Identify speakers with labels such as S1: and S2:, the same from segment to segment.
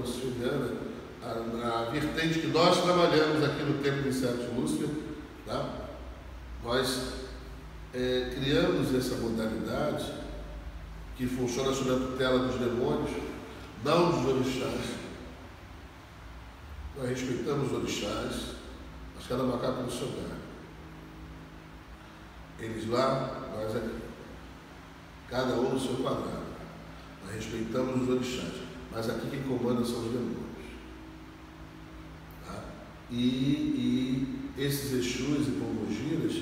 S1: Luciferiana, a, vertente que nós trabalhamos aqui no Templo de Sete Lúcifer, tá? nós é, criamos essa modalidade que funciona sob a tutela dos demônios, não dos orixás. Nós respeitamos os orixás, mas cada macaco no seu lugar. Eles lá, nós aqui. Cada um no seu quadrado. Nós respeitamos os orixás, mas aqui quem comanda são os demônios. Tá? E, e esses Exus e Pombogiras,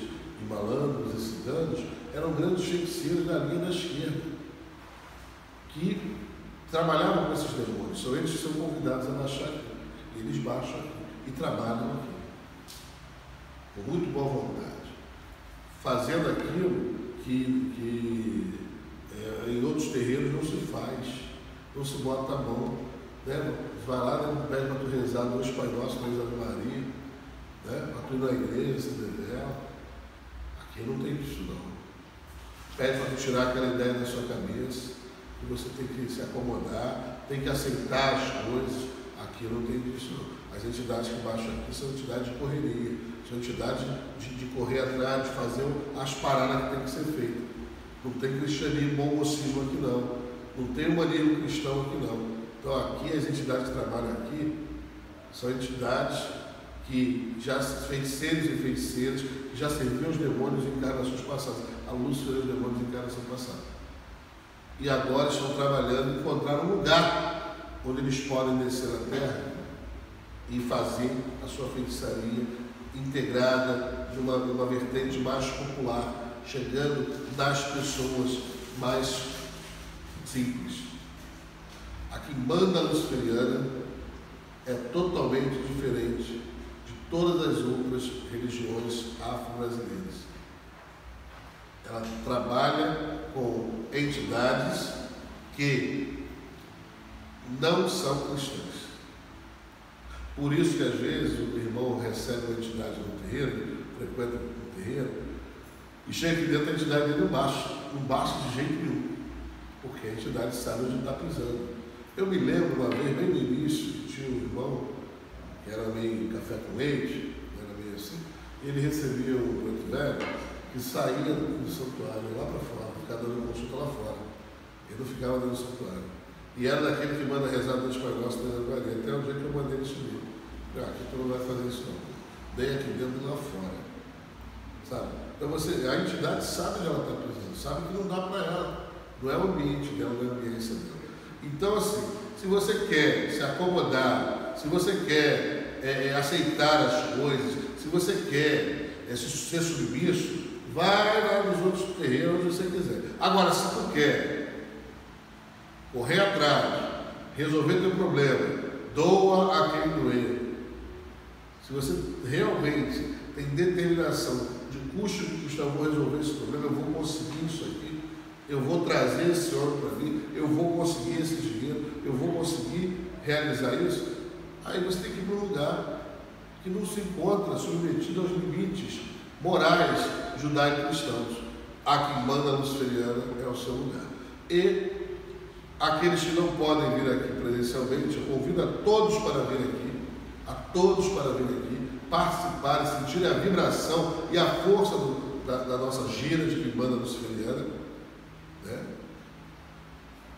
S1: e malandros e ciganos, eram grandes feiticeiros da linha da esquerda, que trabalhavam com esses demônios. São eles que são convidados a baixar aqui. Eles baixam aqui e trabalham aqui. Com muito boa vontade. Fazendo aquilo que, que é, em outros terreiros não se faz. Não se bota a mão. Né? Vai lá, né? pede para tu rezar dois Pai Nosso, três Ave Maria, né? para tu ir na igreja, se revela. Aqui não tem isso não. Pede para tu tirar aquela ideia da sua cabeça, que você tem que se acomodar, tem que aceitar as coisas. Aqui não tem isso não. As entidades que baixam aqui são entidades de correria, são entidades de, de correr atrás, de fazer as paradas que tem que ser feitas. Não tem cristianismo, bom mocismo aqui não. Não tem humanismo cristão aqui não. Então aqui as entidades que trabalham aqui são entidades que já feiticeiros e feiticeiras que já serviam os demônios em encarnações passadas. A luz foi os demônios em encarnação passada. E agora estão trabalhando em encontrar um lugar onde eles podem descer na terra e fazer a sua feitiçaria integrada de uma, uma vertente mais popular, chegando nas pessoas mais simples. A quimbanda luciferiana é totalmente diferente de todas as outras religiões afro-brasileiras. Ela trabalha com entidades que não são cristãs. Por isso que às vezes o irmão recebe uma entidade no terreiro, frequenta o terreiro, e chega aqui dentro da entidade dele não baixa, não baixa de jeito nenhum, porque a entidade sabe onde está pisando. Eu me lembro uma vez, bem no início, tinha um irmão que era meio café com leite, era meio assim, ele recebia um preto velho que saía do santuário lá para fora, ficava dando consulta lá fora. Ele não ficava dentro do santuário. E era daquele que manda rezar dois Pai Nosso dentro da Até o dia que eu mandei ele subir. Ah, aqui tu não vai fazer isso não. Nem aqui dentro e lá fora. Sabe? Então você, a entidade sabe onde ela está precisando, sabe que não dá para ela. Não é o ambiente dela, não é a ambiência dela. Então, assim, se você quer se acomodar, se você quer é, é aceitar as coisas, se você quer é, ser submisso, vai lá nos outros terrenos onde você quiser. Agora, se tu quer correr atrás, resolver teu problema, doa a quem doer. Se você realmente tem determinação de custo que custa, eu vou resolver esse problema, eu vou conseguir isso aqui, eu vou trazer esse ouro para mim, eu vou conseguir esse dinheiro, eu vou conseguir realizar isso, aí você tem que ir para um lugar que não se encontra submetido aos limites morais judaico-cristãos. A que manda luciferiana é o seu lugar. E aqueles que não podem vir aqui presencialmente, eu convido a todos para vir aqui, a todos para vir aqui, participarem, sentirem a vibração e a força do, da, da, nossa gira de Quimbanda Luciferiana.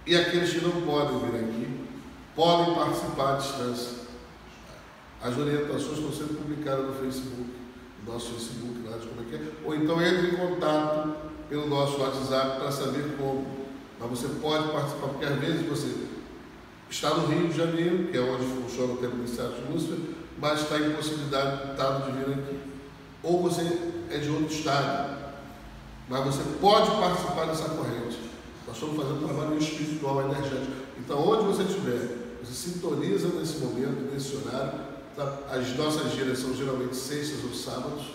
S1: E aqueles que não podem vir aqui, podem participar à distância. As orientações estão sendo publicadas no Facebook nosso Facebook lá de como é que é, ou então entre em contato pelo nosso WhatsApp para saber como. Mas você pode participar, porque às vezes você está no Rio de Janeiro, que é onde funciona o Templo Iniciado de Lúcifer, mas está impossibilitado de vir aqui. Ou você é de outro estado, mas você pode participar dessa corrente. Nós estamos fazendo um trabalho espiritual, energético. Então, onde você estiver, você sintoniza nesse momento, nesse horário, Tá? As nossas giras são geralmente sextas ou sábados.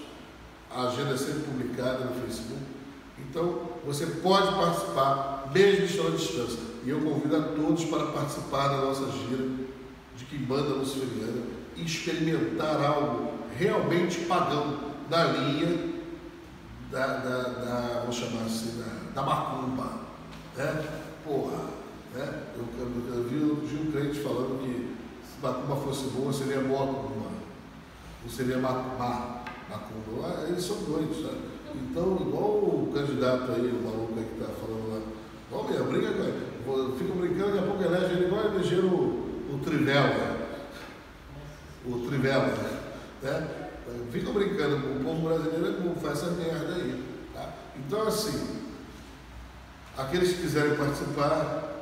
S1: A agenda é sempre publicada no Facebook. Então, você pode participar, mesmo estando à distância. E eu convido a todos para participar da nossa gira de Quimbanda Luciferiana e experimentar algo realmente pagão, na linha da, da, da vamos chamar assim, da, da macumba. Né? Porra, né? Eu, eu, eu, vi, um crente falando que macumba fosse boa, seria boa macumba. Não seria macumba. macumba. Eles são doidos, sabe? Então, igual o candidato aí, o maluco aí que está falando lá, ó, minha briga, fica brincando, daqui a pouco elege ele igual eleger o, o Trivela. O Trivela, né? Fica brincando, o povo brasileiro é como faz essa merda aí. Tá? Então, assim, aqueles que quiserem participar,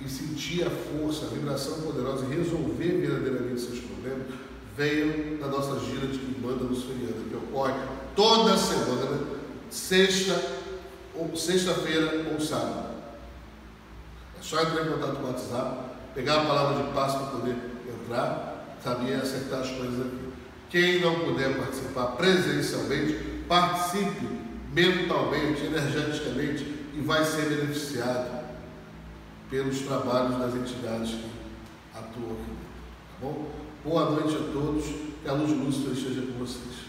S1: e sentir a força, a vibração poderosa e resolver verdadeiramente seus problemas, venham na nossa gira de Quimbanda nos feriados, que ocorre toda semana, sexta ou sexta-feira ou sábado. É só entrar em contato com o WhatsApp, pegar a palavra de passo para poder entrar, saber acertar as coisas aqui. Quem não puder participar presencialmente, participe mentalmente, energeticamente e vai ser beneficiado pelos trabalhos das entidades que atuam aqui. Tá bom? Boa noite a todos, que a luz luz esteja com vocês.